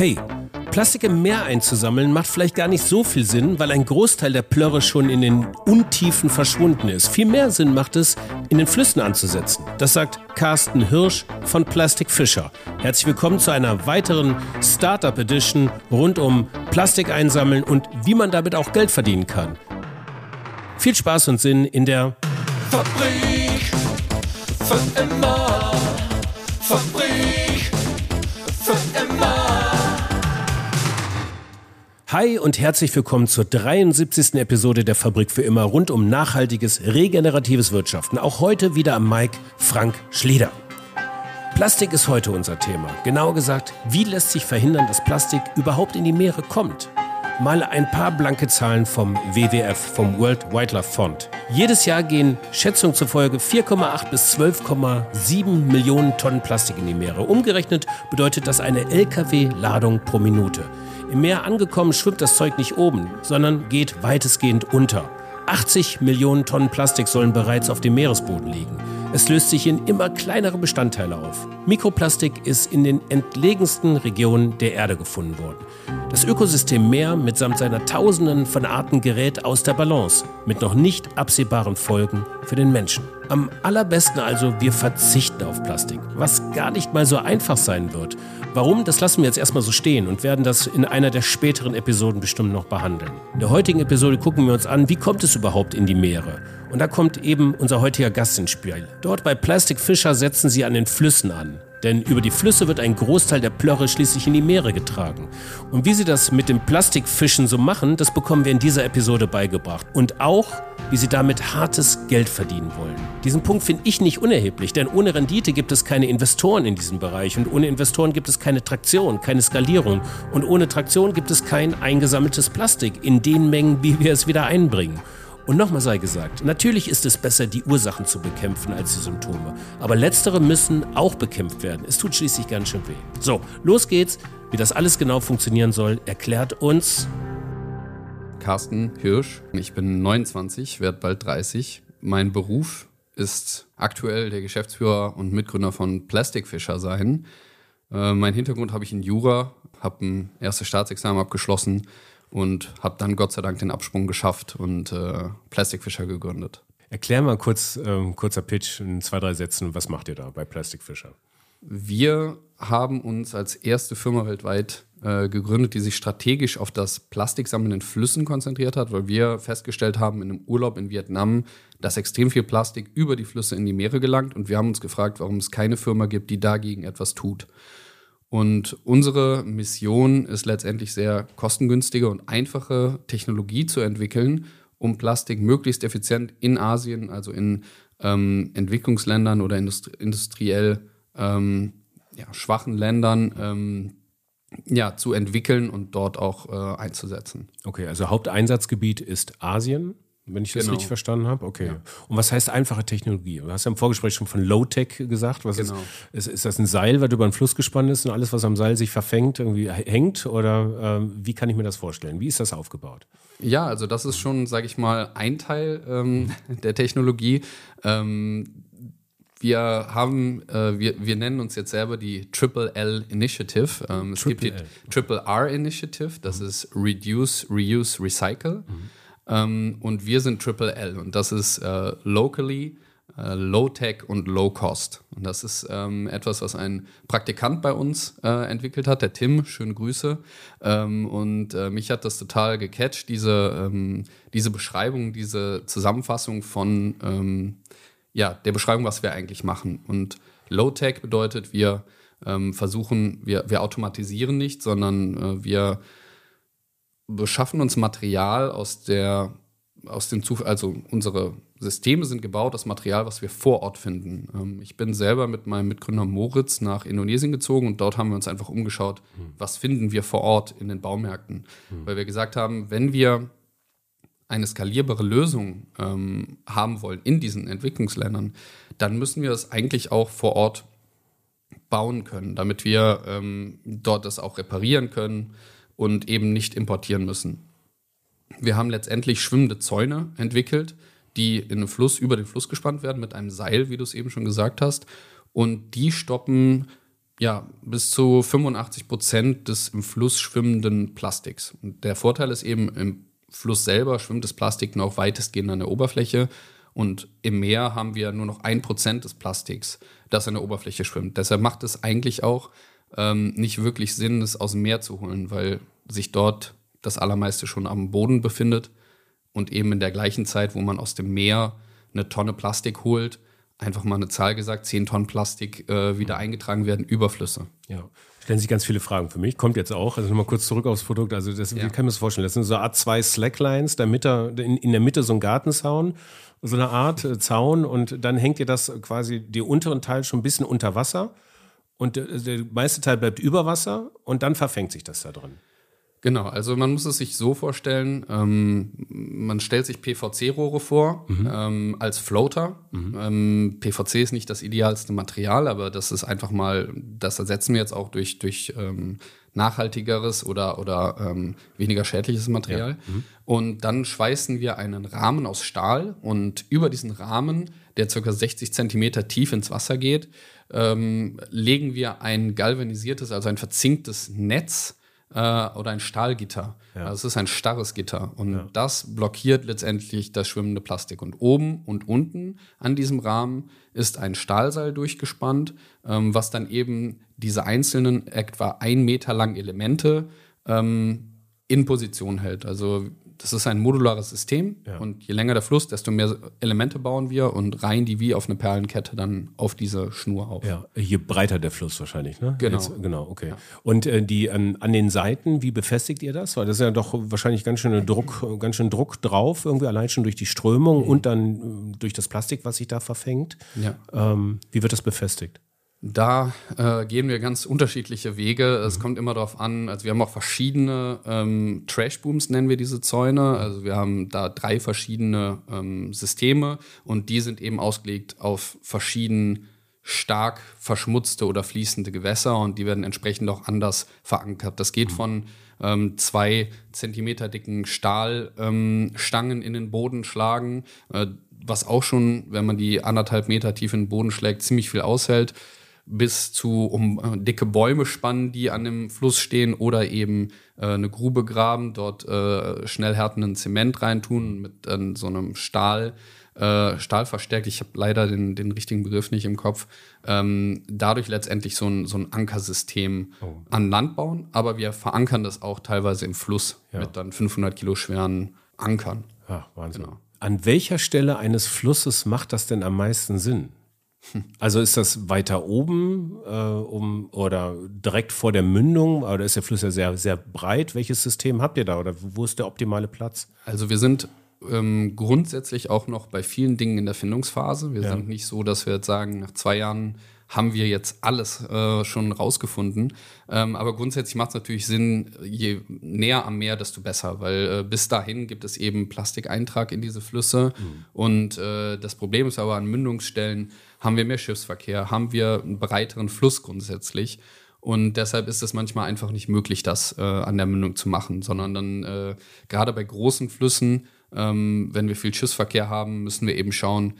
Hey, Plastik im Meer einzusammeln macht vielleicht gar nicht so viel Sinn, weil ein Großteil der Plörre schon in den Untiefen verschwunden ist. Viel mehr Sinn macht es, in den Flüssen anzusetzen. Das sagt Carsten Hirsch von Plastic Fischer. Herzlich willkommen zu einer weiteren Startup Edition rund um Plastik einsammeln und wie man damit auch Geld verdienen kann. Viel Spaß und Sinn in der Fabrik für immer. Fabrik Hi und herzlich willkommen zur 73. Episode der Fabrik für immer rund um nachhaltiges, regeneratives Wirtschaften. Auch heute wieder am Mike Frank Schleder. Plastik ist heute unser Thema. Genauer gesagt, wie lässt sich verhindern, dass Plastik überhaupt in die Meere kommt? Mal ein paar blanke Zahlen vom WWF, vom World Wildlife Fund. Jedes Jahr gehen Schätzungen zufolge 4,8 bis 12,7 Millionen Tonnen Plastik in die Meere. Umgerechnet bedeutet das eine Lkw-Ladung pro Minute. Im Meer angekommen schwimmt das Zeug nicht oben, sondern geht weitestgehend unter. 80 Millionen Tonnen Plastik sollen bereits auf dem Meeresboden liegen. Es löst sich in immer kleinere Bestandteile auf. Mikroplastik ist in den entlegensten Regionen der Erde gefunden worden. Das Ökosystem Meer mitsamt seiner Tausenden von Arten gerät aus der Balance, mit noch nicht absehbaren Folgen für den Menschen. Am allerbesten also, wir verzichten auf Plastik, was gar nicht mal so einfach sein wird. Warum, das lassen wir jetzt erstmal so stehen und werden das in einer der späteren Episoden bestimmt noch behandeln. In der heutigen Episode gucken wir uns an, wie kommt es überhaupt in die Meere? Und da kommt eben unser heutiger Gast ins Spiel. Dort bei Plastic Fischer setzen sie an den Flüssen an. Denn über die Flüsse wird ein Großteil der Plörre schließlich in die Meere getragen. Und wie sie das mit dem Plastikfischen so machen, das bekommen wir in dieser Episode beigebracht. Und auch, wie sie damit hartes Geld verdienen wollen. Diesen Punkt finde ich nicht unerheblich, denn ohne Rendite gibt es keine Investoren in diesem Bereich und ohne Investoren gibt es keine Traktion, keine Skalierung und ohne Traktion gibt es kein eingesammeltes Plastik in den Mengen, wie wir es wieder einbringen. Und nochmal sei gesagt, natürlich ist es besser, die Ursachen zu bekämpfen als die Symptome. Aber letztere müssen auch bekämpft werden. Es tut schließlich ganz schön weh. So, los geht's. Wie das alles genau funktionieren soll, erklärt uns Carsten Hirsch. Ich bin 29, werde bald 30. Mein Beruf ist aktuell der Geschäftsführer und Mitgründer von Plastic Fisher sein. Äh, mein Hintergrund habe ich in Jura, habe ein erstes Staatsexamen abgeschlossen und habe dann Gott sei Dank den Absprung geschafft und äh, Plastic Fisher gegründet. Erklär mal kurz, ähm, kurzer Pitch in zwei, drei Sätzen, was macht ihr da bei Plastic Fisher? Wir haben uns als erste Firma weltweit äh, gegründet, die sich strategisch auf das Plastiksammeln in Flüssen konzentriert hat, weil wir festgestellt haben in einem Urlaub in Vietnam, dass extrem viel Plastik über die Flüsse in die Meere gelangt und wir haben uns gefragt, warum es keine Firma gibt, die dagegen etwas tut. Und unsere Mission ist letztendlich sehr kostengünstige und einfache Technologie zu entwickeln, um Plastik möglichst effizient in Asien, also in ähm, Entwicklungsländern oder industri industriell ähm, ja, schwachen Ländern, ähm, ja, zu entwickeln und dort auch äh, einzusetzen. Okay, also Haupteinsatzgebiet ist Asien wenn ich das Genau. richtig verstanden habe. Okay. Ja. Und was heißt einfache Technologie? Du hast ja im Vorgespräch schon von Low-Tech gesagt. Was Genau. ist, ist, ist das ein Seil, was über den Fluss gespannt ist und alles, was am Seil sich verfängt, irgendwie hängt? Oder ähm, wie kann ich mir das vorstellen? Wie ist das aufgebaut? Ja, also das ist schon, sage ich mal, ein Teil ähm, der Technologie. Ähm, wir haben, äh, wir, wir nennen uns jetzt selber die Triple L Initiative. Ähm, es gibt die Triple L. Triple R Initiative, das ist Reduce, Reuse, Recycle. Ähm, und wir sind Triple L und das ist äh, locally, äh, low tech und low cost. Und das ist ähm, etwas, was ein Praktikant bei uns äh, entwickelt hat, der Tim, schöne Grüße. Ähm, und äh, mich hat das total gecatcht, diese, ähm, diese Beschreibung, diese Zusammenfassung von ähm, ja, der Beschreibung, was wir eigentlich machen. Und low tech bedeutet, wir ähm, versuchen, wir, wir automatisieren nicht, sondern äh, wir beschaffen uns Material aus der, aus dem Zufall, also unsere Systeme sind gebaut aus Material, was wir vor Ort finden. Ähm, ich bin selber mit meinem Mitgründer Moritz nach Indonesien gezogen und dort haben wir uns einfach umgeschaut, was finden wir vor Ort in den Baumärkten. Weil wir gesagt haben, wenn wir eine skalierbare Lösung ähm, haben wollen in diesen Entwicklungsländern, dann müssen wir es eigentlich auch vor Ort bauen können, damit wir ähm, dort das auch reparieren können und eben nicht importieren müssen. Wir haben letztendlich schwimmende Zäune entwickelt, die in einem Fluss über den Fluss gespannt werden mit einem Seil, wie du es eben schon gesagt hast. Und die stoppen ja, bis zu 85 Prozent des im Fluss schwimmenden Plastiks. Und der Vorteil ist eben, im Fluss selber schwimmt das Plastik noch weitestgehend an der Oberfläche und im Meer haben wir nur noch ein Prozent des Plastiks, das an der Oberfläche schwimmt. Deshalb macht es eigentlich auch ähm, nicht wirklich Sinn, es aus dem Meer zu holen, weil sich dort das allermeiste schon am Boden befindet und eben in der gleichen Zeit, wo man aus dem Meer eine Tonne Plastik holt, einfach mal eine Zahl gesagt, 10 Tonnen Plastik äh, wieder eingetragen werden, Überflüsse. Ja. Stellen sich ganz viele Fragen für mich. Kommt jetzt auch. Also nochmal kurz zurück aufs Produkt. Also das, Ja. wie kann man das vorstellen? Das sind so eine Art zwei Slacklines, Mitte, in, in der Mitte so ein Gartenzaun, so eine Art äh, Zaun und dann hängt ihr das quasi, die unteren Teil schon ein bisschen unter Wasser und der, der meiste Teil bleibt über Wasser und dann verfängt sich das da drin. Genau, also man muss es sich so vorstellen, ähm, man stellt sich PVC-Rohre vor ähm, als Floater. Ähm, PVC ist nicht das idealste Material, aber das ist einfach mal, das ersetzen wir jetzt auch durch, durch ähm, nachhaltigeres oder, oder ähm, weniger schädliches Material. Und dann schweißen wir einen Rahmen aus Stahl und über diesen Rahmen, der ca. 60 Zentimeter tief ins Wasser geht, ähm, legen wir ein galvanisiertes, also ein verzinktes Netz äh, oder ein Stahlgitter. Also es ist ein starres Gitter und das blockiert letztendlich das schwimmende Plastik. Und oben und unten an diesem Rahmen ist ein Stahlseil durchgespannt, ähm, was dann eben diese einzelnen etwa ein Meter langen Elemente ähm, in Position hält. Also das ist ein modulares System und je länger der Fluss, desto mehr Elemente bauen wir und reihen die wie auf eine Perlenkette dann auf diese Schnur auf. Ja, je breiter der Fluss wahrscheinlich, ne? Genau. Jetzt, genau, okay. Und äh, die ähm, an den Seiten, wie befestigt ihr das? Weil das ist ja doch wahrscheinlich ganz schön Druck, ganz schön Druck drauf, irgendwie allein schon durch die Strömung und dann äh, durch das Plastik, was sich da verfängt. Ja. Ähm, wie wird das befestigt? Da äh, gehen wir ganz unterschiedliche Wege. Es kommt immer darauf an, also wir haben auch verschiedene ähm, Trashbooms, nennen wir diese Zäune. Also wir haben da drei verschiedene ähm, Systeme und die sind eben ausgelegt auf verschieden stark verschmutzte oder fließende Gewässer und die werden entsprechend auch anders verankert. Das geht von ähm, zwei Zentimeter dicken Stahlstangen ähm, in den Boden schlagen, äh, was auch schon, wenn man die anderthalb Meter tief in den Boden schlägt, ziemlich viel aushält bis zu um äh, dicke Bäume spannen, die an dem Fluss stehen oder eben äh, eine Grube graben, dort äh, schnell härtenden Zement reintun mit äh, so einem Stahl, äh, Stahl verstärkt. Ich habe leider den, den richtigen Begriff nicht im Kopf. Ähm, dadurch letztendlich so ein, so ein Ankersystem an Land bauen, aber wir verankern das auch teilweise im Fluss mit dann 500 Kilo schweren Ankern. Ja, Wahnsinn. Genau. An welcher Stelle eines Flusses macht das denn am meisten Sinn? Also ist das weiter oben äh, um, oder direkt vor der Mündung? Oder ist der Fluss ja sehr, sehr breit? Welches System habt ihr da? Oder wo ist der optimale Platz? Also wir sind ähm, grundsätzlich auch noch bei vielen Dingen in der Findungsphase. Wir Ja. sind nicht so, dass wir jetzt sagen, nach zwei Jahren haben wir jetzt alles äh, schon rausgefunden. Ähm, aber grundsätzlich macht es natürlich Sinn, je näher am Meer, desto besser, weil äh, bis dahin gibt es eben Plastikeintrag in diese Flüsse. Und äh, das Problem ist aber an Mündungsstellen haben wir mehr Schiffsverkehr, haben wir einen breiteren Fluss grundsätzlich. Und deshalb ist es manchmal einfach nicht möglich, das äh, an der Mündung zu machen, sondern dann äh, gerade bei großen Flüssen, ähm, wenn wir viel Schiffsverkehr haben, müssen wir eben schauen,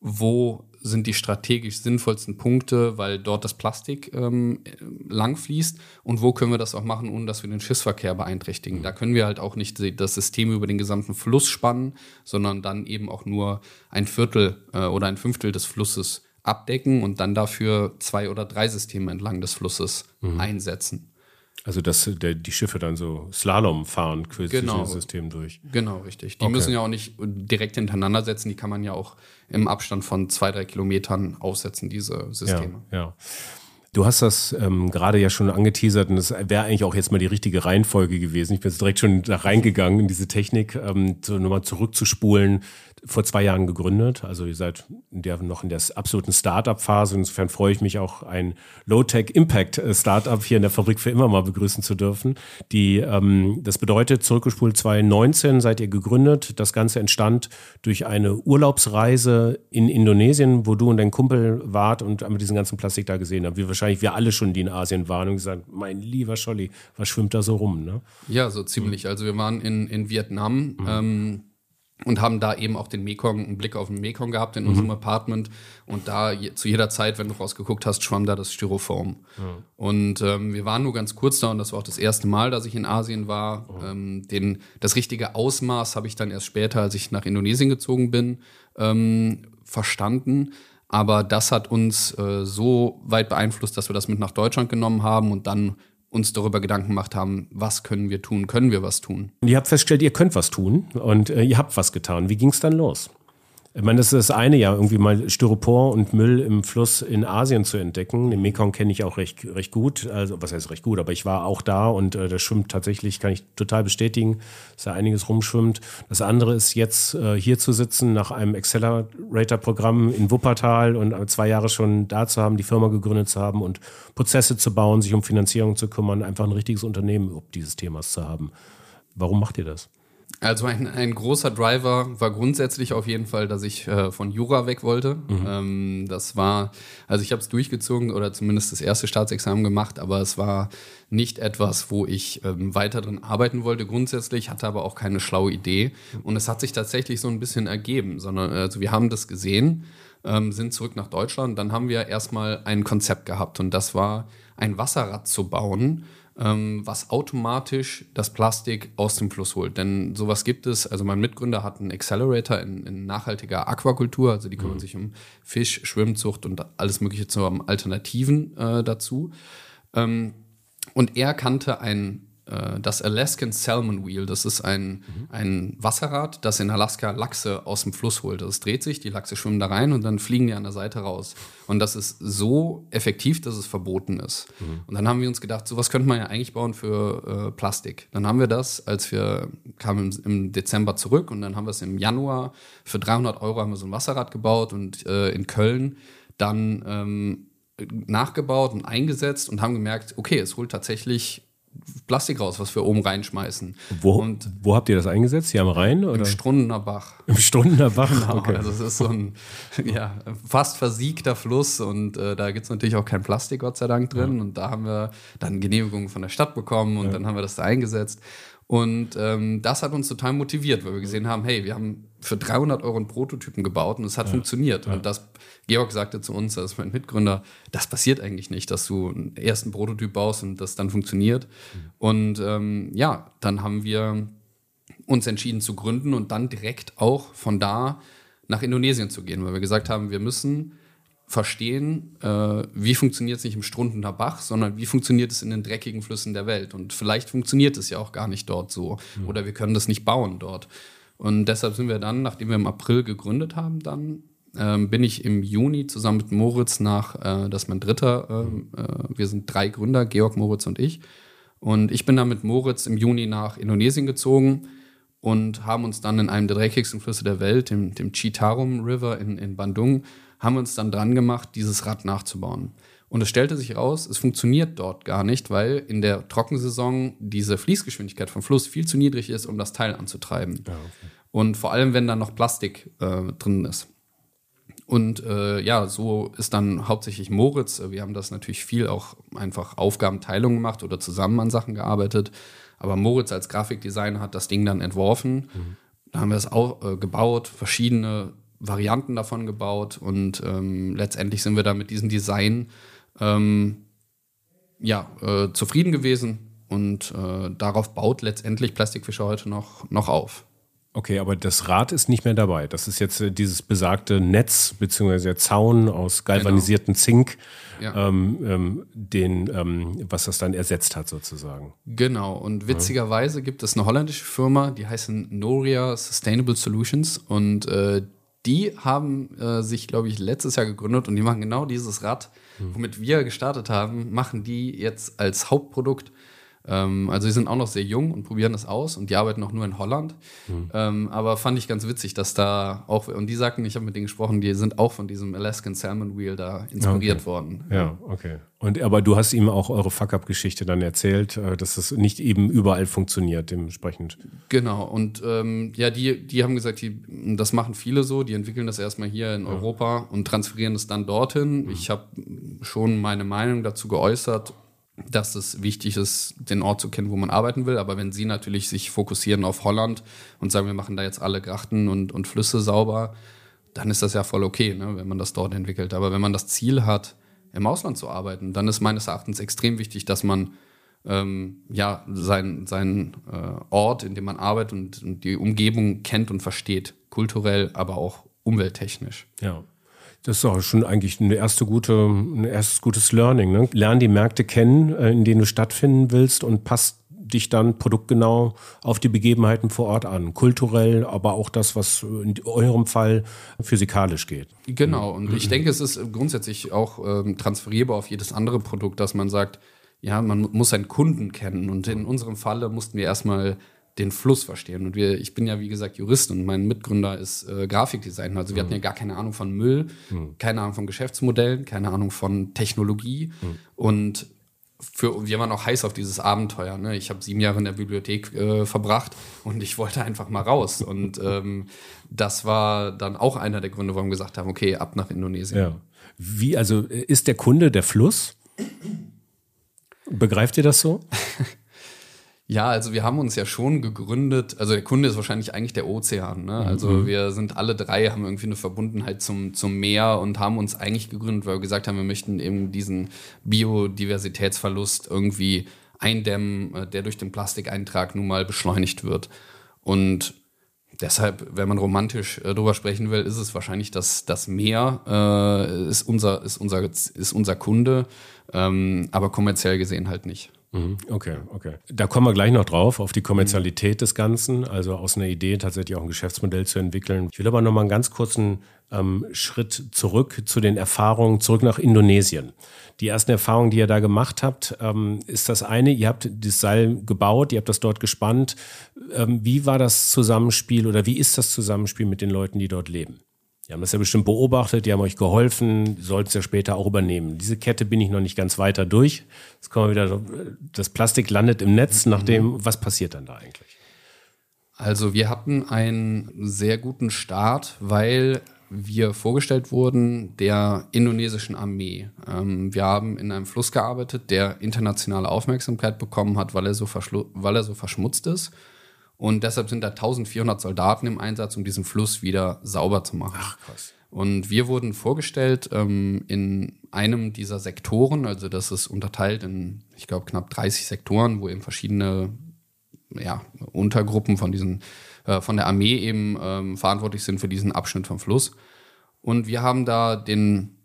wo sind die strategisch sinnvollsten Punkte, weil dort das Plastik ähm, lang fließt und wo können wir das auch machen, ohne dass wir den Schiffsverkehr beeinträchtigen. Da können wir halt auch nicht das System über den gesamten Fluss spannen, sondern dann eben auch nur ein Viertel äh, oder ein Fünftel des Flusses abdecken und dann dafür zwei oder drei Systeme entlang des Flusses einsetzen. Also dass der, die Schiffe dann so Slalom fahren quasi Genau. durch das System durch. Genau, richtig. Die Okay. müssen ja auch nicht direkt hintereinander setzen, die kann man ja auch im Abstand von zwei, drei Kilometern aussetzen, diese Systeme. Ja, ja. Du hast das ähm, gerade ja schon angeteasert und das wäre eigentlich auch jetzt mal die richtige Reihenfolge gewesen. Ich bin jetzt direkt schon da reingegangen in diese Technik, ähm, so nochmal zurückzuspulen. Vor zwei Jahren gegründet, also ihr seid in der, noch in der absoluten Startup-Phase. Insofern freue ich mich auch, ein Low-Tech-Impact-Startup hier in der Fabrik für immer mal begrüßen zu dürfen. Die, ähm, das bedeutet, zurückgespult 2019 seid ihr gegründet. Das Ganze entstand durch eine Urlaubsreise in Indonesien, wo du und dein Kumpel wart und einmal diesen ganzen Plastik da gesehen habt. Wie wahrscheinlich wir alle schon, die in Asien waren und gesagt, mein lieber Scholli, was schwimmt da so rum? Ne? Ja, so ziemlich. Also wir waren in, in Vietnam. Ähm, und haben da eben auch den Mekong, einen Blick auf den Mekong gehabt in unserem Apartment. Und da je, zu jeder Zeit, wenn du rausgeguckt hast, schwamm da das Styrofoam. Und ähm, wir waren nur ganz kurz da und das war auch das erste Mal, dass ich in Asien war. Ähm, den, das richtige Ausmaß habe ich dann erst später, als ich nach Indonesien gezogen bin, ähm, verstanden. Aber das hat uns äh, so weit beeinflusst, dass wir das mit nach Deutschland genommen haben und dann uns darüber Gedanken gemacht haben, was können wir tun, können wir was tun. Und ihr habt festgestellt, ihr könnt was tun und äh, ihr habt was getan. Wie ging es dann los? Ich meine, das ist das eine ja, irgendwie mal Styropor und Müll im Fluss in Asien zu entdecken. Den Mekong kenne ich auch recht, recht gut. Also, was heißt recht gut, aber ich war auch da und äh, das schwimmt tatsächlich, kann ich total bestätigen, dass da einiges rumschwimmt. Das andere ist jetzt äh, hier zu sitzen nach einem Accelerator-Programm in Wuppertal und äh, zwei Jahre schon da zu haben, die Firma gegründet zu haben und Prozesse zu bauen, sich um Finanzierung zu kümmern, einfach ein richtiges Unternehmen ob dieses Themas zu haben. Warum macht ihr das? Also ein, ein großer Driver war grundsätzlich auf jeden Fall, dass ich äh, von Jura weg wollte. Ähm, das war, also ich habe es durchgezogen oder zumindest das erste Staatsexamen gemacht, aber es war nicht etwas, wo ich ähm, weiter drin arbeiten wollte grundsätzlich, hatte aber auch keine schlaue Idee. Und es hat sich tatsächlich so ein bisschen ergeben, sondern also wir haben das gesehen, ähm, sind zurück nach Deutschland, dann haben wir erstmal ein Konzept gehabt und das war ein Wasserrad zu bauen, was automatisch das Plastik aus dem Fluss holt. Denn sowas gibt es, also mein Mitgründer hat einen Accelerator in, in nachhaltiger Aquakultur, also die kümmern sich um Fisch, Schwimmzucht und alles mögliche zu haben, Alternativen äh, dazu. Ähm, und er kannte ein, äh, das Alaskan Salmon Wheel. Das ist ein, ein Wasserrad, das in Alaska Lachse aus dem Fluss holt. Das dreht sich, die Lachse schwimmen da rein und dann fliegen die an der Seite raus. Und das ist so effektiv, dass es verboten ist. Und dann haben wir uns gedacht, sowas könnte man ja eigentlich bauen für äh, Plastik. Dann haben wir das, als wir kamen im, im Dezember zurück und dann haben wir es im Januar für 300 Euro haben wir so ein Wasserrad gebaut und äh, in Köln dann ähm, nachgebaut und eingesetzt und haben gemerkt, okay, es holt tatsächlich Plastik raus, was wir oben reinschmeißen. Wo, Und wo habt ihr das eingesetzt? Hier am Rhein? Oder? im Strundener Bach. Im Stundener Bach? Genau, Okay. Also es ist so ein ja, fast versiegter Fluss und äh, da gibt es natürlich auch kein Plastik, Gott sei Dank, drin. Und da haben wir dann Genehmigungen von der Stadt bekommen und dann haben wir das da eingesetzt. Und ähm, das hat uns total motiviert, weil wir gesehen haben, hey, wir haben für 300 Euro einen Prototypen gebaut und es hat funktioniert. Und das, Georg sagte zu uns, das ist mein Mitgründer, das passiert eigentlich nicht, dass du einen ersten Prototyp baust und das dann funktioniert. Und ähm, ja, dann haben wir uns entschieden zu gründen und dann direkt auch von da nach Indonesien zu gehen, weil wir gesagt haben, wir müssen verstehen, äh, wie funktioniert es nicht im Strundener Bach, sondern wie funktioniert es in den dreckigen Flüssen der Welt. Und vielleicht funktioniert es ja auch gar nicht dort so. Oder wir können das nicht bauen dort. Und deshalb sind wir dann, nachdem wir im April gegründet haben, dann ähm, bin ich im Juni zusammen mit Moritz nach, äh, das ist mein dritter, ähm, äh, wir sind drei Gründer, Georg, Moritz und ich. Und ich bin dann mit Moritz im Juni nach Indonesien gezogen und haben uns dann in einem der dreckigsten Flüsse der Welt, dem, dem Citarum River in, in Bandung, haben wir uns dann dran gemacht, dieses Rad nachzubauen. Und es stellte sich raus, es funktioniert dort gar nicht, weil in der Trockensaison diese Fließgeschwindigkeit vom Fluss viel zu niedrig ist, um das Teil anzutreiben. Und vor allem, wenn da noch Plastik äh, drin ist. Und äh, ja, so ist dann hauptsächlich Moritz. äh, Wir haben das natürlich viel auch einfach Aufgabenteilung gemacht oder zusammen an Sachen gearbeitet. Aber Moritz als Grafikdesigner hat das Ding dann entworfen. Da haben wir es auch äh, gebaut, verschiedene Varianten davon gebaut und ähm, letztendlich sind wir da mit diesem Design ähm, ja, äh, zufrieden gewesen und äh, darauf baut letztendlich Plastikfischer heute noch, noch auf. Okay, aber das Rad ist nicht mehr dabei. Das ist jetzt äh, dieses besagte Netz bzw. der Zaun aus galvanisierten Zink, Ja. ähm, ähm, den, ähm, was das dann ersetzt hat sozusagen. Genau, und witzigerweise gibt es eine holländische Firma, die heißen Noria Sustainable Solutions und äh, die haben äh, sich, glaube ich, letztes Jahr gegründet und die machen genau dieses Rad, womit wir gestartet haben, machen die jetzt als Hauptprodukt. Ähm, also sie sind auch noch sehr jung und probieren das aus und die arbeiten auch nur in Holland. Ähm, aber fand ich ganz witzig, dass da auch, und die sagten, ich habe mit denen gesprochen, die sind auch von diesem Alaskan Salmon Wheel da inspiriert worden. Ja, okay. Und aber du hast ihm auch eure Fuck-up-Geschichte dann erzählt, äh, dass es nicht eben überall funktioniert, dementsprechend. Genau, und ähm, ja, die, die haben gesagt, die, das machen viele so, die entwickeln das erstmal hier in Europa und transferieren es dann dortin. Ich habe schon meine Meinung dazu geäußert dass es wichtig ist, den Ort zu kennen, wo man arbeiten will. Aber wenn Sie natürlich sich fokussieren auf Holland und sagen, wir machen da jetzt alle Grachten und, und Flüsse sauber, dann ist das ja voll okay, ne, wenn man das dort entwickelt. Aber wenn man das Ziel hat, im Ausland zu arbeiten, dann ist meines Erachtens extrem wichtig, dass man ähm, ja, seinen sein, äh, Ort, in dem man arbeitet und, und die Umgebung kennt und versteht, kulturell, aber auch umwelttechnisch. Ja. Das ist auch schon eigentlich eine erste gute, ein erstes gutes Learning. Ne? Lern die Märkte kennen, äh, in denen du stattfinden willst und passt dich dann produktgenau auf die Begebenheiten vor Ort an. Kulturell, aber auch das, was in eurem Fall physikalisch geht. Genau, und ich denke, es ist grundsätzlich auch ähm, transferierbar auf jedes andere Produkt, dass man sagt, ja, man muss seinen Kunden kennen. Und in unserem Falle mussten wir erstmal den Fluss verstehen. Und wir, ich bin ja, wie gesagt, Jurist und mein Mitgründer ist äh, Grafikdesigner. Also wir mhm. hatten ja gar keine Ahnung von Müll, mhm. keine Ahnung von Geschäftsmodellen, keine Ahnung von Technologie. Mhm. Und für, wir waren auch heiß auf dieses Abenteuer. Ne? Ich habe sieben Jahre in der Bibliothek äh, verbracht und ich wollte einfach mal raus. Und ähm, das war dann auch einer der Gründe, warum wir gesagt haben, okay, ab nach Indonesien. Ja. Wie, also ist der Kunde der Fluss? Begreift ihr das so? Ja, also wir haben uns ja schon gegründet, also der Kunde ist wahrscheinlich eigentlich der Ozean. Ne? Also mhm. wir sind alle drei, haben irgendwie eine Verbundenheit zum, zum Meer und haben uns eigentlich gegründet, weil wir gesagt haben, wir möchten eben diesen Biodiversitätsverlust irgendwie eindämmen, äh, der durch den Plastikeintrag nun mal beschleunigt wird. Und deshalb, wenn man romantisch äh, drüber sprechen will, ist es wahrscheinlich, dass das Meer äh, ist, unser, ist, unser, ist unser Kunde, ähm, aber kommerziell gesehen halt nicht. Mhm. Okay, okay. Da kommen wir gleich noch drauf, auf die Kommerzialität des Ganzen, also aus einer Idee tatsächlich auch ein Geschäftsmodell zu entwickeln. Ich will aber noch mal einen ganz kurzen ähm, Schritt zurück zu den Erfahrungen, zurück nach Indonesien. Die ersten Erfahrungen, die ihr da gemacht habt, ähm, ist das eine, ihr habt das Seil gebaut, ihr habt das dort gespannt. Ähm, wie war das Zusammenspiel oder wie ist das Zusammenspiel mit den Leuten, die dort leben? Die haben das ja bestimmt beobachtet, die haben euch geholfen, sollten es ja später auch übernehmen. Diese Kette bin ich noch nicht ganz weiter durch. Jetzt kommen wir wieder, das Plastik landet im Netz, nachdem, was passiert dann da eigentlich? Also wir hatten einen sehr guten Start, weil wir vorgestellt wurden der indonesischen Armee. Ähm, wir haben in einem Fluss gearbeitet, der internationale Aufmerksamkeit bekommen hat, weil er so, weil er so verschmutzt ist. Und deshalb sind da 1400 Soldaten im Einsatz, um diesen Fluss wieder sauber zu machen. Ach, krass. Und wir wurden vorgestellt ähm, in einem dieser Sektoren, also das ist unterteilt in, ich glaube, knapp 30 Sektoren, wo eben verschiedene ja, Untergruppen von diesen, äh, von der Armee eben ähm, verantwortlich sind für diesen Abschnitt vom Fluss. Und wir haben da den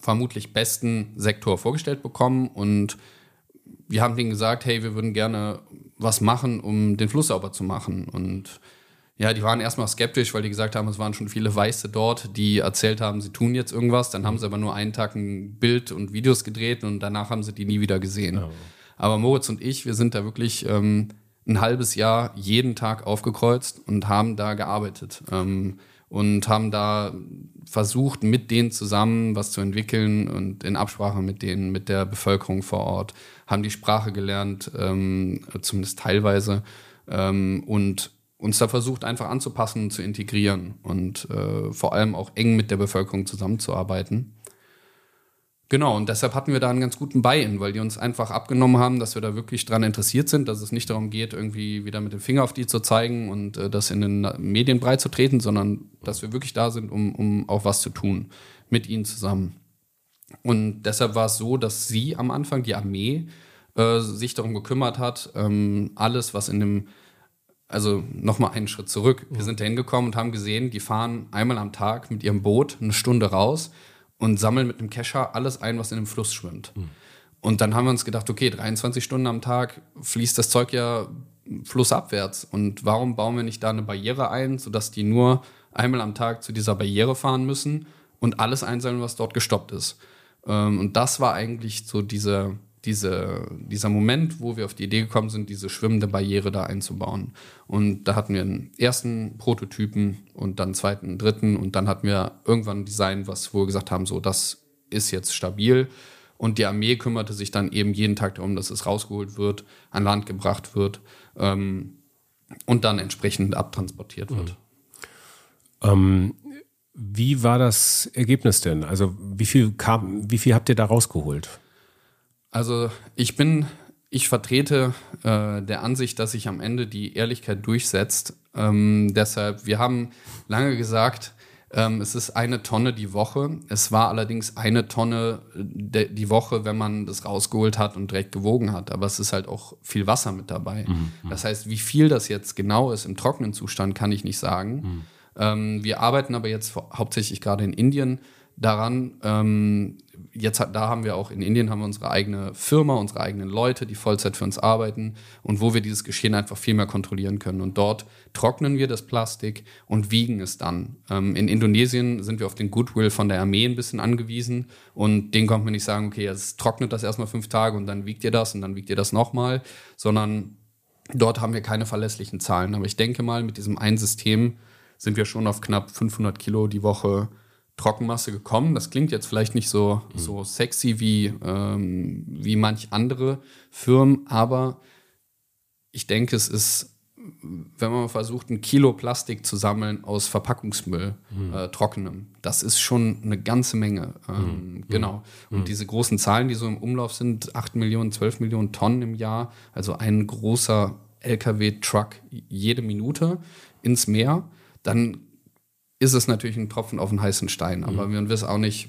vermutlich besten Sektor vorgestellt bekommen und wir haben denen gesagt, hey, wir würden gerne was machen, um den Fluss sauber zu machen. Und ja, die waren erstmal skeptisch, weil die gesagt haben, es waren schon viele Weiße dort, die erzählt haben, sie tun jetzt irgendwas. Dann haben sie aber nur einen Tag ein Bild und Videos gedreht und danach haben sie die nie wieder gesehen. Oh. Aber Moritz und ich, wir sind da wirklich ähm, ein halbes Jahr jeden Tag aufgekreuzt und haben da gearbeitet. Ähm, und haben da versucht, mit denen zusammen was zu entwickeln und in Absprache mit denen, mit der Bevölkerung vor Ort, haben die Sprache gelernt, ähm, zumindest teilweise, ähm, und uns da versucht, einfach anzupassen und zu integrieren und äh, vor allem auch eng mit der Bevölkerung zusammenzuarbeiten. Genau, und deshalb hatten wir da einen ganz guten Buy-in, weil die uns einfach abgenommen haben, dass wir da wirklich dran interessiert sind, dass es nicht darum geht, irgendwie wieder mit dem Finger auf die zu zeigen und äh, das in den Medien breit zu treten, sondern dass wir wirklich da sind, um, um auch was zu tun mit ihnen zusammen. Und deshalb war es so, dass sie am Anfang, die Armee, äh, sich darum gekümmert hat, ähm, alles, was in dem, also nochmal einen Schritt zurück. Wir sind da hingekommen und haben gesehen, die fahren einmal am Tag mit ihrem Boot eine Stunde raus und sammeln mit einem Kescher alles ein, was in dem Fluss schwimmt. Mhm. Und dann haben wir uns gedacht, okay, 23 Stunden am Tag fließt das Zeug ja flussabwärts. Und warum bauen wir nicht da eine Barriere ein, sodass die nur einmal am Tag zu dieser Barriere fahren müssen und alles einsammeln, was dort gestoppt ist? Ähm, und das war eigentlich so diese, diese, dieser Moment, wo wir auf die Idee gekommen sind, diese schwimmende Barriere da einzubauen. Und da hatten wir einen ersten Prototypen und dann einen zweiten, einen dritten und dann hatten wir irgendwann ein Design, was wir gesagt haben, so, das ist jetzt stabil. Und die Armee kümmerte sich dann eben jeden Tag darum, dass es rausgeholt wird, an Land gebracht wird ähm, und dann entsprechend abtransportiert wird. Mhm. Ähm, wie war das Ergebnis denn? Also wie viel kam, wie viel habt ihr da rausgeholt? Also ich bin, ich vertrete äh, der Ansicht, dass sich am Ende die Ehrlichkeit durchsetzt. Ähm, deshalb, wir haben lange gesagt, ähm, es ist eine Tonne die Woche. Es war allerdings eine Tonne äh, die Woche, wenn man das rausgeholt hat und direkt gewogen hat. Aber es ist halt auch viel Wasser mit dabei. Mhm, das heißt, wie viel das jetzt genau ist im trockenen Zustand, kann ich nicht sagen. Mhm. Ähm, wir arbeiten aber jetzt hauptsächlich gerade in Indien daran, ähm, jetzt da haben wir auch in Indien haben wir unsere eigene Firma, unsere eigenen Leute, die Vollzeit für uns arbeiten und wo wir dieses Geschehen einfach viel mehr kontrollieren können. Und dort trocknen wir das Plastik und wiegen es dann. Ähm, in Indonesien sind wir auf den Goodwill von der Armee ein bisschen angewiesen und denen kommt man nicht sagen, okay, es trocknet das erstmal fünf Tage und dann wiegt ihr das und dann wiegt ihr das nochmal, sondern dort haben wir keine verlässlichen Zahlen. Aber ich denke mal, mit diesem einen System sind wir schon auf knapp 500 Kilo die Woche Trockenmasse gekommen. Das klingt jetzt vielleicht nicht so, mhm. so sexy wie, ähm, wie manch andere Firmen, aber ich denke, es ist, wenn man versucht, ein Kilo Plastik zu sammeln aus Verpackungsmüll, mhm. äh, trockenem, das ist schon eine ganze Menge. Ähm, mhm. Genau. Und mhm. diese großen Zahlen, die so im Umlauf sind, 8 Millionen, 12 Millionen Tonnen im Jahr, also ein großer LKW-Truck jede Minute ins Meer, dann ist es natürlich ein Tropfen auf den heißen Stein. Aber mhm. wir wissen auch nicht,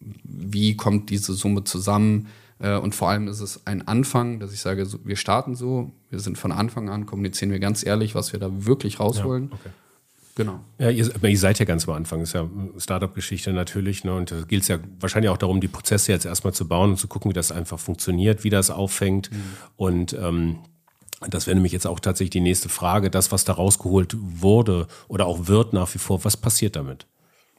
wie kommt diese Summe zusammen. Äh, und vor allem ist es ein Anfang, dass ich sage, wir starten so, wir sind von Anfang an, kommunizieren wir ganz ehrlich, was wir da wirklich rausholen. Ja, okay. Genau. Ja, ihr, ihr, seid ja ganz am Anfang, das ist ja Startup-Geschichte natürlich. Ne? Und da gilt es ja wahrscheinlich auch darum, die Prozesse jetzt erstmal zu bauen und zu gucken, wie das einfach funktioniert, wie das auffängt. Mhm. Und ähm, das wäre nämlich jetzt auch tatsächlich die nächste Frage. Das, was da rausgeholt wurde oder auch wird nach wie vor, was passiert damit?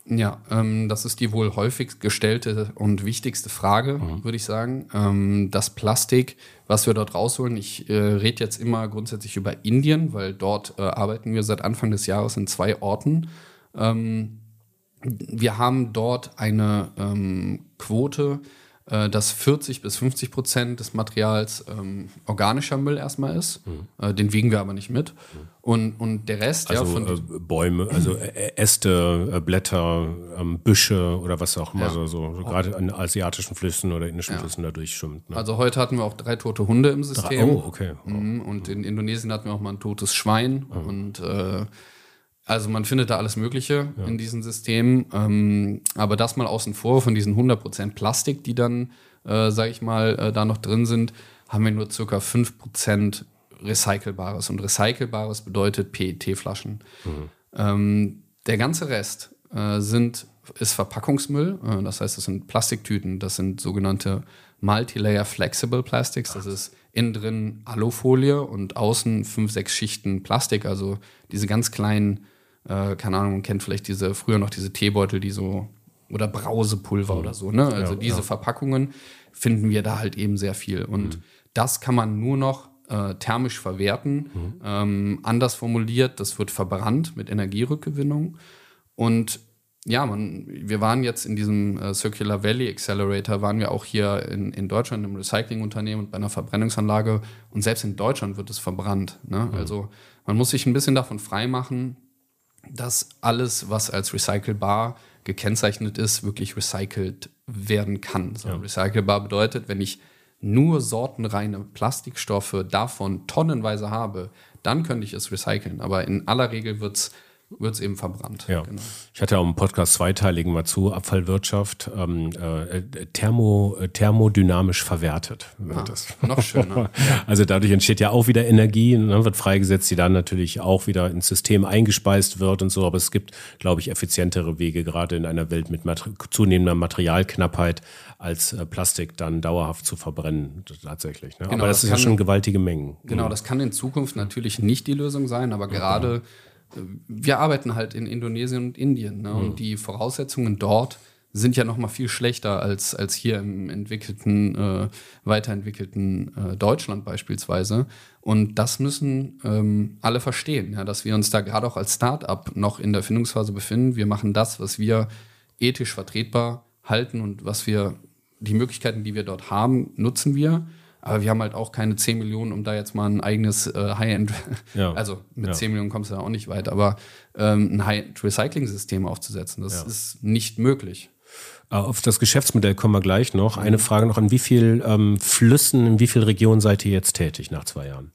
Ja, ähm, das ist die wohl häufigst gestellte und wichtigste Frage, mhm. würde ich sagen. Ähm, das Plastik, was wir dort rausholen, ich äh, rede jetzt immer grundsätzlich über Indien, weil dort äh, arbeiten wir seit Anfang des Jahres in zwei Orten. Ähm, wir haben dort eine ähm, Quote, dass 40 bis 50 Prozent des Materials ähm, organischer Müll erstmal ist. Mhm. Äh, den wiegen wir aber nicht mit. Mhm. Und, und der Rest, also, ja, von äh, Bäume, also Äste, äh, Blätter, ähm, Büsche oder was auch immer, ja. so, so, so gerade an asiatischen Flüssen oder indischen ja. Flüssen da durchschwimmt. Ne? Also heute hatten wir auch drei tote Hunde im System. Drei, oh, okay. Oh. Und in Indonesien hatten wir auch mal ein totes Schwein. Oh. Und äh, also man findet da alles Mögliche ja. in diesen Systemen. Ähm, aber das mal außen vor von diesen 100% Plastik, die dann, äh, sage ich mal, äh, da noch drin sind, haben wir nur circa 5% Recycelbares. Und Recycelbares bedeutet PET-Flaschen. Mhm. Ähm, der ganze Rest äh, sind, ist Verpackungsmüll. Äh, das heißt, das sind Plastiktüten, das sind sogenannte Multilayer Flexible Plastics. Das ist innen drin Alufolie und außen fünf, sechs Schichten Plastik. Also diese ganz kleinen äh, keine Ahnung, man kennt vielleicht diese, früher noch diese Teebeutel, die so, oder Brausepulver mhm. oder so, ne? Also ja, diese ja. Verpackungen finden wir da halt eben sehr viel. Und mhm. das kann man nur noch äh, thermisch verwerten. Mhm. Ähm, anders formuliert, das wird verbrannt mit Energierückgewinnung. Und ja, man, wir waren jetzt in diesem äh, Circular Valley Accelerator, waren wir auch hier in, in Deutschland im Recyclingunternehmen und bei einer Verbrennungsanlage. Und selbst in Deutschland wird es verbrannt. Ne? Mhm. Also man muss sich ein bisschen davon freimachen, dass alles, was als recycelbar gekennzeichnet ist, wirklich recycelt werden kann. So, ja. Recycelbar bedeutet, wenn ich nur sortenreine Plastikstoffe davon tonnenweise habe, dann könnte ich es recyceln. Aber in aller Regel wird es wird es eben verbrannt. Ja. Genau. Ich hatte auch im Podcast zweiteiligen mal zu Abfallwirtschaft ähm, äh, thermo, äh, thermodynamisch verwertet. Ah, noch schöner. also dadurch entsteht ja auch wieder Energie, ne, wird freigesetzt, die dann natürlich auch wieder ins System eingespeist wird und so. Aber es gibt, glaube ich, effizientere Wege, gerade in einer Welt mit Mater zunehmender Materialknappheit, als äh, Plastik dann dauerhaft zu verbrennen, tatsächlich. Ne? Genau, aber das, das ist ja schon gewaltige Mengen. Genau, das kann in Zukunft natürlich nicht die Lösung sein, aber gerade wir arbeiten halt in Indonesien und Indien. Ne? Mhm. Und die Voraussetzungen dort sind ja noch mal viel schlechter als, als hier im entwickelten, äh, weiterentwickelten äh, Deutschland beispielsweise. Und das müssen ähm, alle verstehen, ja, dass wir uns da gerade auch als Start-up noch in der Findungsphase befinden. Wir machen das, was wir ethisch vertretbar halten und was wir, die Möglichkeiten, die wir dort haben, nutzen wir. Aber wir haben halt auch keine 10 Millionen, um da jetzt mal ein eigenes äh, High-End, ja. also mit ja. 10 Millionen kommst du da auch nicht weit, aber ähm, ein High-End-Recycling-System aufzusetzen, das ja. ist nicht möglich. Äh, Auf das Geschäftsmodell kommen wir gleich noch. Eine Frage noch, an wie vielen ähm, Flüssen, in wie vielen Regionen seid ihr jetzt tätig nach zwei Jahren?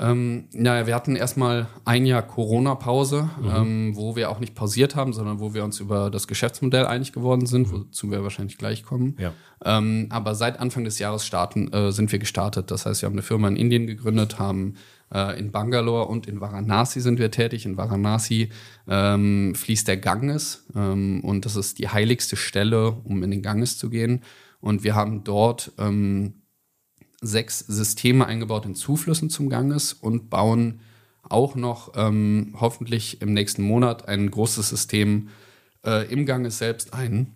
Ähm, naja, wir hatten erstmal ein Jahr Corona-Pause, ähm, wo wir auch nicht pausiert haben, sondern wo wir uns über das Geschäftsmodell einig geworden sind, wozu wir wahrscheinlich gleich kommen. Ja. Ähm, aber seit Anfang des Jahres starten, äh, sind wir gestartet. Das heißt, wir haben eine Firma in Indien gegründet, haben äh, in Bangalore und in Varanasi sind wir tätig. In Varanasi ähm, fließt der Ganges ähm, und das ist die heiligste Stelle, um in den Ganges zu gehen. Und wir haben dort ähm, sechs Systeme eingebaut in Zuflüssen zum Ganges und bauen auch noch ähm, hoffentlich im nächsten Monat ein großes System äh, im Ganges selbst ein.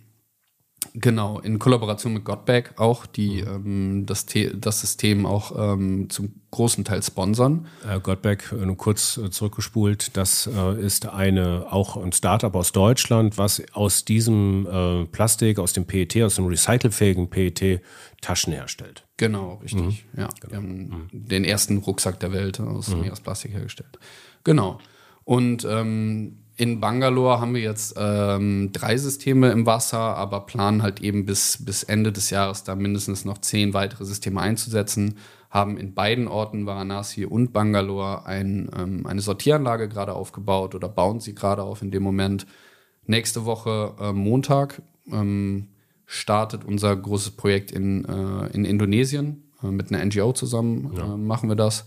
Genau, in Kollaboration mit Godback auch, die ähm, das, The das System auch ähm, zum großen Teil sponsern. Äh, Gottbeck, äh, nur kurz äh, zurückgespult, das äh, ist eine auch ein Startup aus Deutschland, was aus diesem äh, Plastik, aus dem PET, aus dem recycelfähigen PET Taschen herstellt. Genau, richtig. Ja, wir haben den ersten Rucksack der Welt aus, nee, aus Plastik hergestellt. Genau. Und ähm, in Bangalore haben wir jetzt ähm, drei Systeme im Wasser, aber planen halt eben bis, bis Ende des Jahres da mindestens noch zehn weitere Systeme einzusetzen. Haben in beiden Orten, Varanasi und Bangalore, ein, ähm, eine Sortieranlage gerade aufgebaut oder bauen sie gerade auf in dem Moment. Nächste Woche äh, Montag ähm, startet unser großes Projekt in, äh, in Indonesien. Äh, mit einer NGO zusammen äh, machen wir das.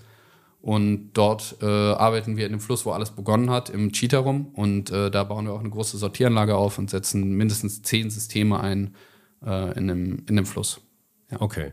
Und dort äh, arbeiten wir in dem Fluss, wo alles begonnen hat, im Cheetah rum. Und äh, da bauen wir auch eine große Sortieranlage auf und setzen mindestens zehn Systeme ein äh, in, dem, in dem Fluss. Okay.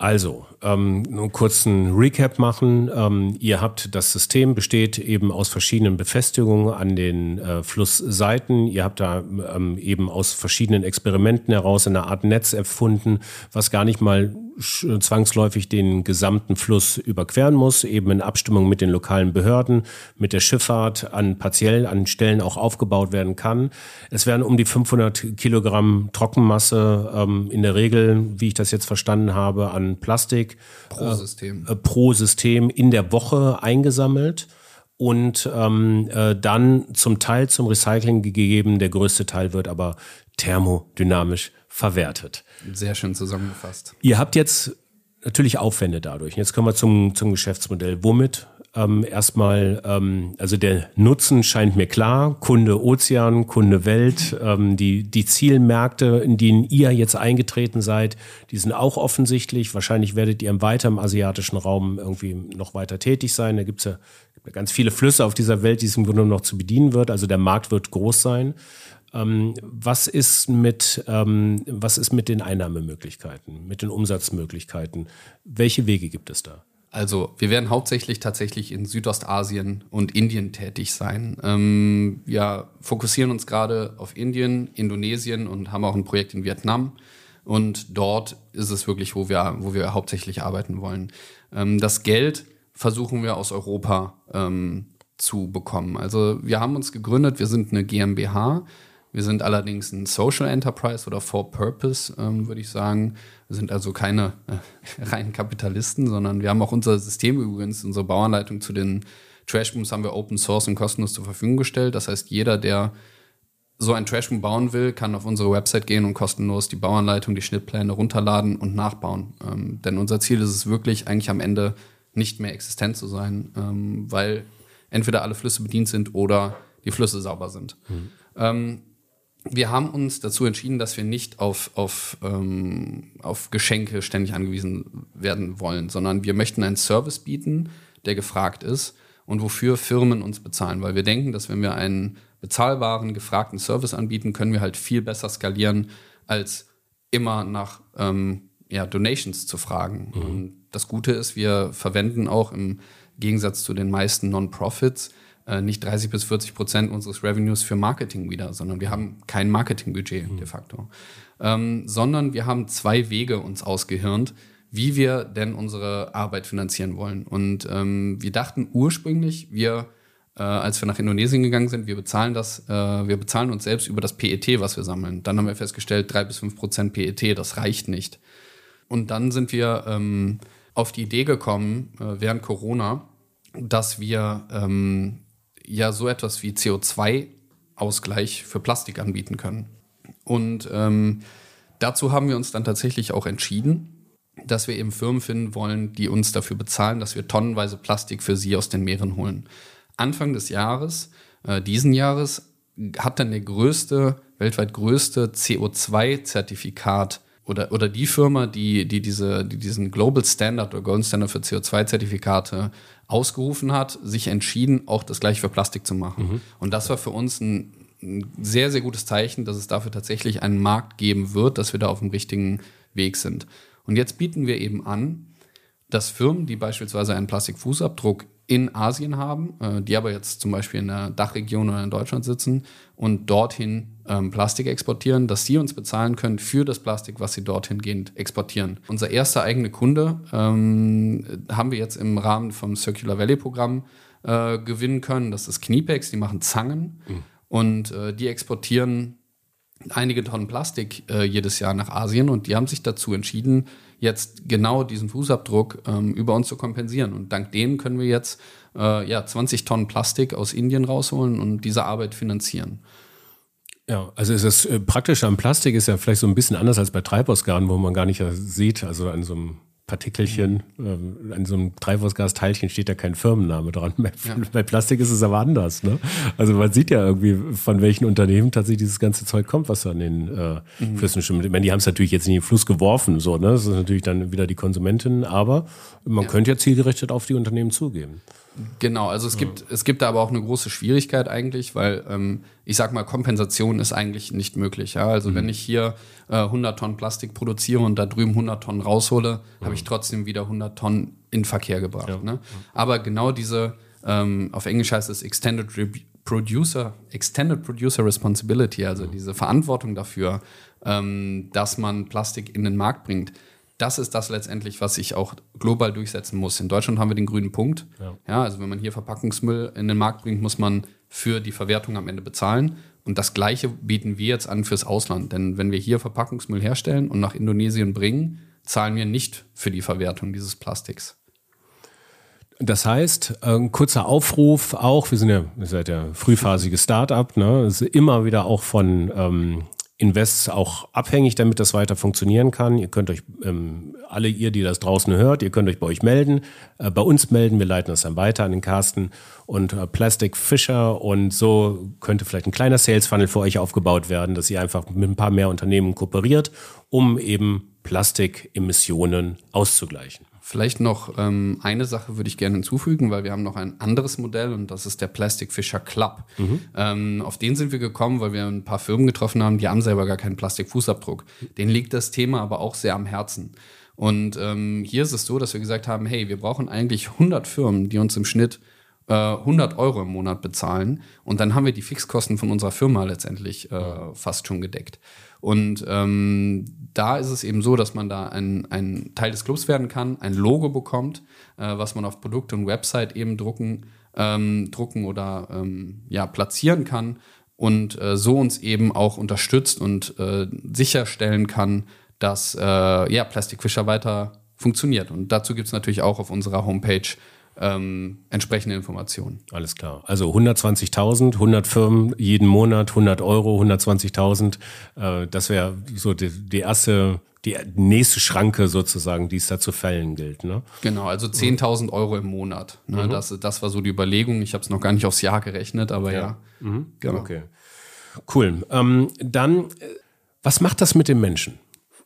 Also, ähm, nur einen kurzen Recap machen. Ähm, ihr habt das System besteht eben aus verschiedenen Befestigungen an den äh, Flussseiten. Ihr habt da ähm, eben aus verschiedenen Experimenten heraus eine Art Netz erfunden, was gar nicht mal zwangsläufig den gesamten Fluss überqueren muss, eben in Abstimmung mit den lokalen Behörden, mit der Schifffahrt an partiell an Stellen auch aufgebaut werden kann. Es werden um die 500 Kilogramm Trockenmasse ähm, in der Regel, wie ich das jetzt verstanden habe, an Plastik Pro System. äh, pro System in der Woche eingesammelt und ähm, äh, dann zum Teil zum Recycling gegeben. Der größte Teil wird aber thermodynamisch verwertet. Sehr schön zusammengefasst. Ihr habt jetzt natürlich Aufwände dadurch. Jetzt kommen wir zum, zum Geschäftsmodell. Womit? Ähm, erstmal, ähm, also der Nutzen scheint mir klar. Kunde Ozean, Kunde Welt, ähm, die, die Zielmärkte, in denen ihr jetzt eingetreten seid, die sind auch offensichtlich. Wahrscheinlich werdet ihr im weiter im asiatischen Raum irgendwie noch weiter tätig sein. Da gibt's ja, gibt ja ganz viele Flüsse auf dieser Welt, die es im Grunde noch zu bedienen wird. Also der Markt wird groß sein. Ähm, was ist mit ähm, was ist mit den Einnahmemöglichkeiten, mit den Umsatzmöglichkeiten? Welche Wege gibt es da? Also, wir werden hauptsächlich tatsächlich in Südostasien und Indien tätig sein. Ähm, wir fokussieren uns gerade auf Indien, Indonesien und haben auch ein Projekt in Vietnam. Und dort ist es wirklich, wo wir, wo wir hauptsächlich arbeiten wollen. Ähm, das Geld versuchen wir aus Europa ähm, zu bekommen. Also wir haben uns gegründet, wir sind eine GmbH. Wir sind allerdings ein Social Enterprise oder For Purpose, ähm, würde ich sagen. Wir sind also keine äh, reinen Kapitalisten, sondern wir haben auch unser System übrigens, unsere Bauanleitung zu den Trashbooms haben wir Open Source und kostenlos zur Verfügung gestellt. Das heißt, jeder, der so ein Trashboom bauen will, kann auf unsere Website gehen und kostenlos die Bauanleitung, die Schnittpläne runterladen und nachbauen. Ähm, denn unser Ziel ist es wirklich, eigentlich am Ende nicht mehr existent zu sein, ähm, weil entweder alle Flüsse bedient sind oder die Flüsse sauber sind. Ähm, wir haben uns dazu entschieden, dass wir nicht auf, auf, ähm, auf Geschenke ständig angewiesen werden wollen, sondern wir möchten einen Service bieten, der gefragt ist und wofür Firmen uns bezahlen. Weil wir denken, dass wenn wir einen bezahlbaren, gefragten Service anbieten, können wir halt viel besser skalieren, als immer nach ähm, ja, Donations zu fragen. Und das Gute ist, wir verwenden auch im Gegensatz zu den meisten Non-Profits nicht 30 bis 40 Prozent unseres Revenues für Marketing wieder, sondern wir haben kein Marketingbudget de facto. Ähm, sondern wir haben zwei Wege uns ausgehirnt, wie wir denn unsere Arbeit finanzieren wollen. Und ähm, wir dachten ursprünglich, wir, äh, als wir nach Indonesien gegangen sind, wir bezahlen das, äh, wir bezahlen uns selbst über das PET, was wir sammeln. Dann haben wir festgestellt, drei bis fünf Prozent PET, das reicht nicht. Und dann sind wir ähm, auf die Idee gekommen, äh, während Corona, dass wir ähm, ja so etwas wie CO2-Ausgleich für Plastik anbieten können. Und ähm, dazu haben wir uns dann tatsächlich auch entschieden, dass wir eben Firmen finden wollen, die uns dafür bezahlen, dass wir tonnenweise Plastik für sie aus den Meeren holen. Anfang des Jahres, äh, diesen Jahres, hat dann der größte, weltweit größte CO2-Zertifikat oder, oder die Firma, die, die, diese, die diesen Global Standard oder Golden Standard für CO2-Zertifikate ausgerufen hat, sich entschieden, auch das gleiche für Plastik zu machen. Mhm. Und das war für uns ein, ein sehr, sehr gutes Zeichen, dass es dafür tatsächlich einen Markt geben wird, dass wir da auf dem richtigen Weg sind. Und jetzt bieten wir eben an, dass Firmen, die beispielsweise einen Plastikfußabdruck in Asien haben, äh, die aber jetzt zum Beispiel in der Dachregion oder in Deutschland sitzen und dorthin ähm, Plastik exportieren, dass sie uns bezahlen können für das Plastik, was sie dorthin gehend exportieren. Unser erster eigener Kunde ähm, haben wir jetzt im Rahmen vom Circular Valley Programm äh, gewinnen können. Das ist Kniepex, die machen Zangen mhm. und äh, die exportieren einige Tonnen Plastik äh, jedes Jahr nach Asien und die haben sich dazu entschieden, jetzt genau diesen Fußabdruck ähm, über uns zu kompensieren. Und dank denen können wir jetzt äh, ja, 20 Tonnen Plastik aus Indien rausholen und diese Arbeit finanzieren. Ja, also ist das äh, Praktische am Plastik ist ja vielleicht so ein bisschen anders als bei Treibhausgasen, wo man gar nicht sieht, also an so einem Partikelchen, äh, an so einem Treibhausgasteilchen steht ja kein Firmenname dran. Bei, ja. bei, Plastik ist es aber anders. Ne? Also man sieht ja irgendwie, von welchen Unternehmen tatsächlich dieses ganze Zeug kommt, was an den äh, mhm. Flüssen stimmt. Ich meine, die haben es natürlich jetzt in den Fluss geworfen, so, ne? Das ist natürlich dann wieder die Konsumentinnen, aber man ja. könnte ja zielgerichtet auf die Unternehmen zugehen. Genau, also es ja. gibt, es gibt da aber auch eine große Schwierigkeit eigentlich, weil ähm, ich sag mal, Kompensation ist eigentlich nicht möglich. Ja? Also mhm. wenn ich hier äh, 100 Tonnen Plastik produziere und da drüben 100 Tonnen raushole, mhm. habe ich trotzdem wieder 100 Tonnen in Verkehr gebracht. Ja. Ne? Aber genau diese, ähm, auf Englisch heißt es Extended Producer, Extended Producer Responsibility, also mhm. diese Verantwortung dafür, ähm, dass man Plastik in den Markt bringt das ist das letztendlich, was sich auch global durchsetzen muss. In Deutschland haben wir den grünen Punkt. Ja. ja. also wenn man hier Verpackungsmüll in den Markt bringt, muss man für die Verwertung am Ende bezahlen. Und das Gleiche bieten wir jetzt an fürs Ausland. Denn wenn wir hier Verpackungsmüll herstellen und nach Indonesien bringen, zahlen wir nicht für die Verwertung dieses Plastiks. Das heißt, ein kurzer Aufruf auch, wir sind ja, ihr seid ja frühphasiges Start-up, ne? Es ist immer wieder auch von ähm, Invests auch abhängig, damit das weiter funktionieren kann. Ihr könnt euch, ähm, alle ihr, die das draußen hört, ihr könnt euch bei euch melden, äh, bei uns melden, wir leiten das dann weiter an den Carsten und äh, Plastic Fisher und so könnte vielleicht ein kleiner Sales Funnel für euch aufgebaut werden, dass ihr einfach mit ein paar mehr Unternehmen kooperiert, um eben Plastikemissionen auszugleichen. Vielleicht noch ähm, eine Sache würde ich gerne hinzufügen, weil wir haben noch ein anderes Modell und das ist der Plastic Fisher Club. Mhm. Ähm, auf den sind wir gekommen, weil wir ein paar Firmen getroffen haben, die haben selber gar keinen Plastikfußabdruck. Denen liegt das Thema aber auch sehr am Herzen. Und ähm, hier ist es so, dass wir gesagt haben, hey, wir brauchen eigentlich 100 Firmen, die uns im Schnitt 100 äh, Euro im Monat bezahlen und dann haben wir die Fixkosten von unserer Firma letztendlich äh, fast schon gedeckt. Und ähm, da ist es eben so, dass man da ein, ein Teil des Clubs werden kann, ein Logo bekommt, äh, was man auf Produkt und Website eben drucken, ähm, drucken oder ähm, ja, platzieren kann und äh, so uns eben auch unterstützt und äh, sicherstellen kann, dass äh, ja, Plastic Fisher weiter funktioniert. Und dazu gibt es natürlich auch auf unserer Homepage ähm, entsprechende Informationen. Alles klar. Also 120.000, 100 Firmen jeden Monat, 100 Euro, 120.000. Äh, das wäre so die, die, erste, die nächste Schranke sozusagen, die es da zu fällen gilt. Ne? Genau, also 10.000 Euro im Monat. Ne? Mhm. Das, das war so die Überlegung. Ich habe es noch gar nicht aufs Jahr gerechnet, aber ja. ja. Mhm. Genau. Okay. Cool. Ähm, dann, äh, was macht das mit den Menschen?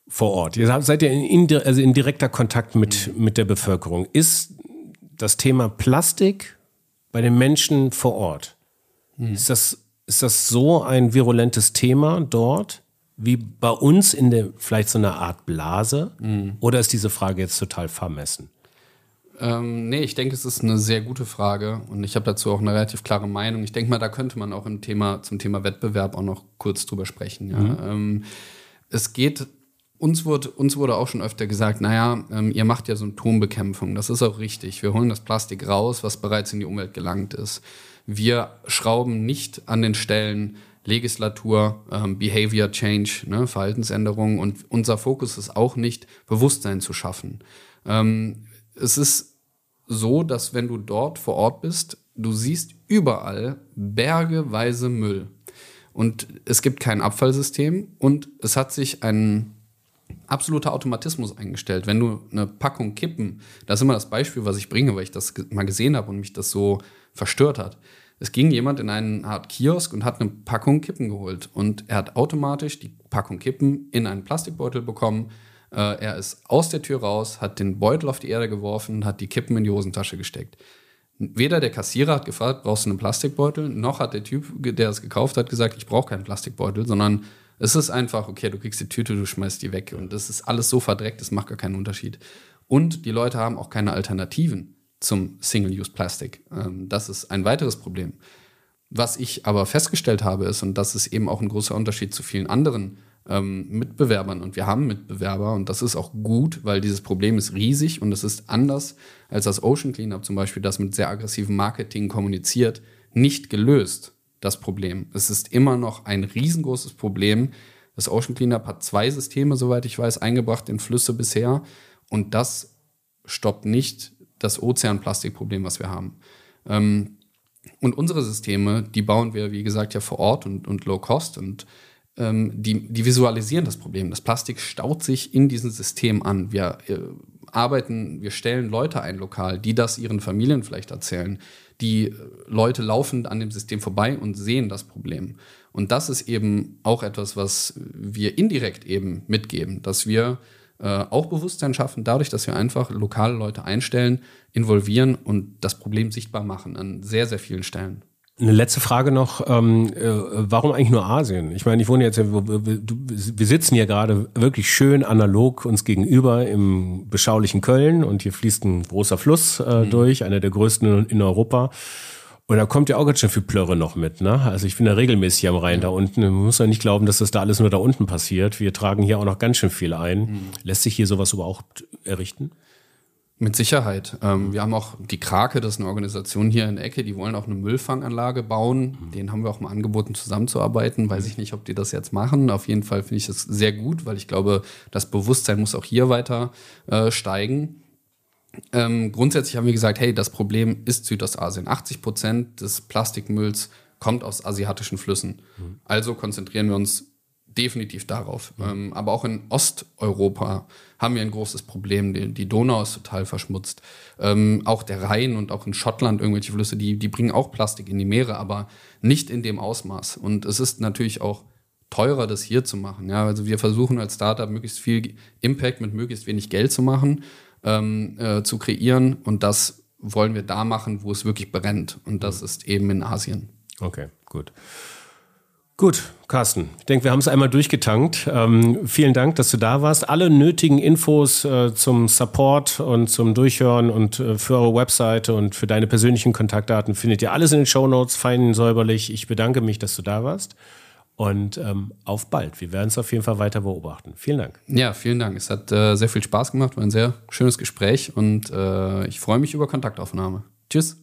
vor Ort. Ihr seid ja in, also in direkter Kontakt mit, mit der Bevölkerung. Ist das Thema Plastik bei den Menschen vor Ort. Mhm. Ist, das, ist das so ein virulentes Thema dort wie bei uns in der vielleicht so einer Art Blase? Mhm. Oder ist diese Frage jetzt total vermessen? Ähm, nee, ich denke, es ist eine sehr gute Frage und ich habe dazu auch eine relativ klare Meinung. Ich denke mal, da könnte man auch im Thema, zum Thema Wettbewerb auch noch kurz drüber sprechen. Ja. Mhm. Ähm, es geht uns wurde, uns wurde auch schon öfter gesagt, naja, ähm, ihr macht ja Symptombekämpfung. Das ist auch richtig. Wir holen das Plastik raus, was bereits in die Umwelt gelangt ist. Wir schrauben nicht an den Stellen Legislatur, ähm, Behavior Change, ne, Verhaltensänderungen. Und unser Fokus ist auch nicht, Bewusstsein zu schaffen. Ähm, es ist so, dass wenn du dort vor Ort bist, du siehst überall bergeweise Müll. Und es gibt kein Abfallsystem und es hat sich ein absoluter Automatismus eingestellt. Wenn du eine Packung Kippen, das ist immer das Beispiel, was ich bringe, weil ich das mal gesehen habe und mich das so verstört hat. Es ging jemand in einen Art Kiosk und hat eine Packung Kippen geholt und er hat automatisch die Packung Kippen in einen Plastikbeutel bekommen. Äh, er ist aus der Tür raus, hat den Beutel auf die Erde geworfen, hat die Kippen in die Hosentasche gesteckt. Weder der Kassierer hat gefragt, brauchst du einen Plastikbeutel, noch hat der Typ, der es gekauft hat, gesagt, ich brauche keinen Plastikbeutel, sondern es ist einfach, okay, du kriegst die Tüte, du schmeißt die weg. Und das ist alles so verdreckt, das macht gar keinen Unterschied. Und die Leute haben auch keine Alternativen zum Single-Use-Plastic. Ähm, das ist ein weiteres Problem. Was ich aber festgestellt habe, ist, und das ist eben auch ein großer Unterschied zu vielen anderen ähm, Mitbewerbern, und wir haben Mitbewerber, und das ist auch gut, weil dieses Problem ist riesig und es ist anders als das Ocean Cleanup zum Beispiel, das mit sehr aggressivem Marketing kommuniziert, nicht gelöst das Problem. Es ist immer noch ein riesengroßes Problem. Das Ocean Cleanup hat zwei Systeme, soweit ich weiß, eingebracht in Flüsse bisher. Und das stoppt nicht das Ozeanplastikproblem, was wir haben. Ähm, und unsere Systeme, die bauen wir, wie gesagt, ja vor Ort und, und low cost und ähm, die, die visualisieren das Problem. Das Plastik staut sich in diesem System an. Wir äh, arbeiten, wir stellen Leute ein lokal, die das ihren Familien vielleicht erzählen, die Leute laufen an dem System vorbei und sehen das Problem. Und das ist eben auch etwas, was wir indirekt eben mitgeben, dass wir äh, auch Bewusstsein schaffen, dadurch, dass wir einfach lokale Leute einstellen, involvieren und das Problem sichtbar machen an sehr, sehr vielen Stellen. Eine letzte Frage noch, ähm, äh, warum eigentlich nur Asien? Ich meine, ich wohne jetzt, wir sitzen hier gerade wirklich schön analog uns gegenüber im beschaulichen Köln und hier fließt ein großer Fluss äh, mhm. durch, einer der größten in Europa. Und da kommt ja auch ganz schön viel Plörre noch mit, ne? Also ich bin da regelmäßig am Rhein da unten. Man muss ja nicht glauben, dass das da alles nur da unten passiert. Wir tragen hier auch noch ganz schön viel ein. Mhm. Lässt sich hier sowas überhaupt errichten? Mit Sicherheit. Ähm, wir haben auch die Krake, das ist eine Organisation hier in der Ecke, die wollen auch eine Müllfanganlage bauen. Mhm. Denen haben wir auch mal angeboten, zusammenzuarbeiten. Weiß ich nicht, ob die das jetzt machen. Auf jeden Fall finde ich das sehr gut, weil ich glaube, das Bewusstsein muss auch hier weiter äh, steigen. Ähm, grundsätzlich haben wir gesagt, hey, das Problem ist Südostasien. 80 Prozent des Plastikmülls kommt aus asiatischen Flüssen. Mhm. Also konzentrieren wir uns definitiv darauf. Ähm, aber auch in Osteuropa haben wir ein großes Problem. Die, die Donau ist total verschmutzt. Ähm, auch der Rhein und auch in Schottland irgendwelche Flüsse, die, die bringen auch Plastik in die Meere, aber nicht in dem Ausmaß. Und es ist natürlich auch teurer, das hier zu machen. Ja, also wir versuchen als Startup möglichst viel Impact mit möglichst wenig Geld zu machen, ähm, äh, zu kreieren. Und das wollen wir da machen, wo es wirklich brennt. Und das mhm. ist eben in Asien. Okay, gut. Gut, Carsten, ich denke, wir haben es einmal durchgetankt. Ähm, vielen Dank, dass du da warst. Alle nötigen Infos äh, zum Support und zum Durchhören und äh, für eure Webseite und für deine persönlichen Kontaktdaten findet ihr alles in den Show Notes, fein säuberlich. Ich bedanke mich, dass du da warst. Und ähm, auf bald. Wir werden es auf jeden Fall weiter beobachten. Vielen Dank. Ja, vielen Dank. Es hat äh, sehr viel Spaß gemacht, war ein sehr schönes Gespräch und äh, ich freue mich über Kontaktaufnahme. Tschüss.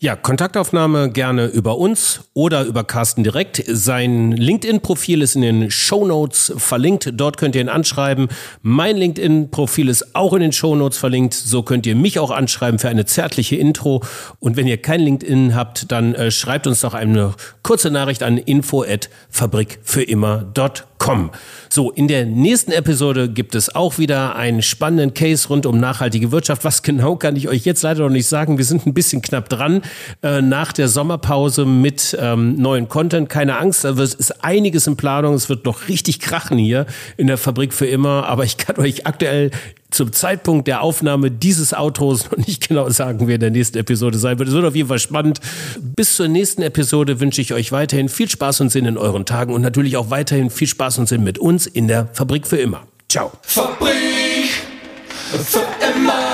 Ja, Kontaktaufnahme gerne über uns oder über Carsten direkt. Sein LinkedIn-Profil ist in den Show Notes verlinkt. Dort könnt ihr ihn anschreiben. Mein LinkedIn-Profil ist auch in den Show Notes verlinkt. So könnt ihr mich auch anschreiben für eine zärtliche Intro. Und wenn ihr kein LinkedIn habt, dann äh, schreibt uns doch eine kurze Nachricht an info@fabrikfürimmer.com. So, in der nächsten Episode gibt es auch wieder einen spannenden Case rund um nachhaltige Wirtschaft. Was genau kann ich euch jetzt leider noch nicht sagen. Wir sind ein bisschen knapp dran äh, nach der Sommerpause mit ähm, neuen Content. Keine Angst, da ist einiges in Planung. Es wird noch richtig krachen hier in der Fabrik für immer. Aber ich kann euch aktuell zum Zeitpunkt der Aufnahme dieses Autos noch nicht genau sagen, wer in der nächsten Episode sein wird. Es wird auf jeden Fall spannend. Bis zur nächsten Episode wünsche ich euch weiterhin viel Spaß und Sinn in euren Tagen und natürlich auch weiterhin viel Spaß und Sinn mit uns in der Fabrik für immer. Ciao. Fabrik für immer.